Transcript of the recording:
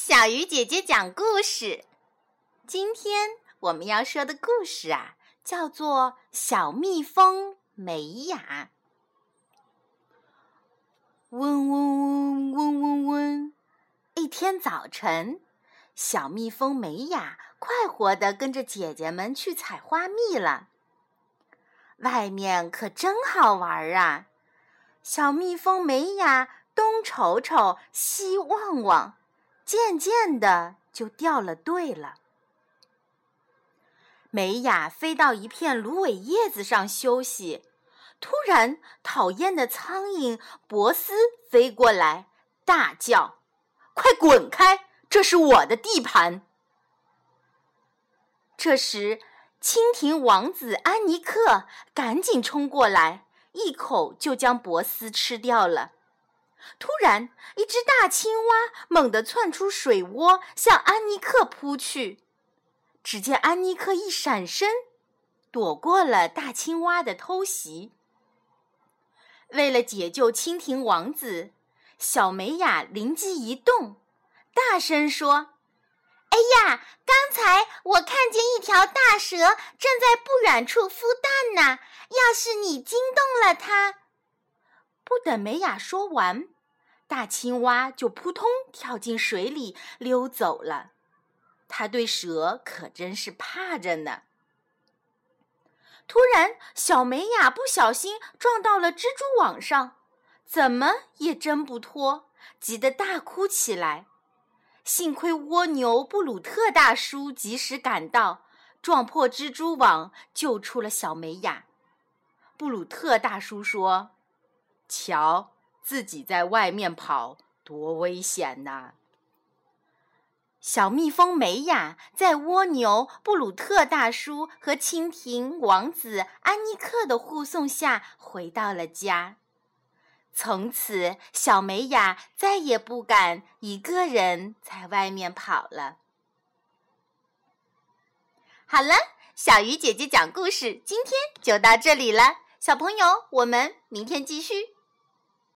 小鱼姐姐讲故事。今天我们要说的故事啊，叫做《小蜜蜂美雅》。嗡嗡嗡嗡嗡嗡！一天早晨，小蜜蜂美雅快活地跟着姐姐们去采花蜜了。外面可真好玩啊！小蜜蜂美雅东瞅瞅，西望望。渐渐的就掉了队了。美雅飞到一片芦苇叶子上休息，突然，讨厌的苍蝇博斯飞过来，大叫：“快滚开！这是我的地盘！”这时，蜻蜓王子安妮克赶紧冲过来，一口就将博斯吃掉了。突然，一只大青蛙猛地窜出水窝，向安妮克扑去。只见安妮克一闪身，躲过了大青蛙的偷袭。为了解救蜻蜓王子，小美雅灵机一动，大声说：“哎呀，刚才我看见一条大蛇正在不远处孵蛋呢！要是你惊动了它……”不等美雅说完。大青蛙就扑通跳进水里溜走了，它对蛇可真是怕着呢。突然，小美雅不小心撞到了蜘蛛网上，怎么也挣不脱，急得大哭起来。幸亏蜗牛布鲁特大叔及时赶到，撞破蜘蛛网，救出了小美雅。布鲁特大叔说：“瞧。”自己在外面跑多危险呐！小蜜蜂美雅在蜗牛布鲁特大叔和蜻蜓王子安妮克的护送下回到了家。从此，小美雅再也不敢一个人在外面跑了。好了，小鱼姐姐讲故事今天就到这里了，小朋友，我们明天继续。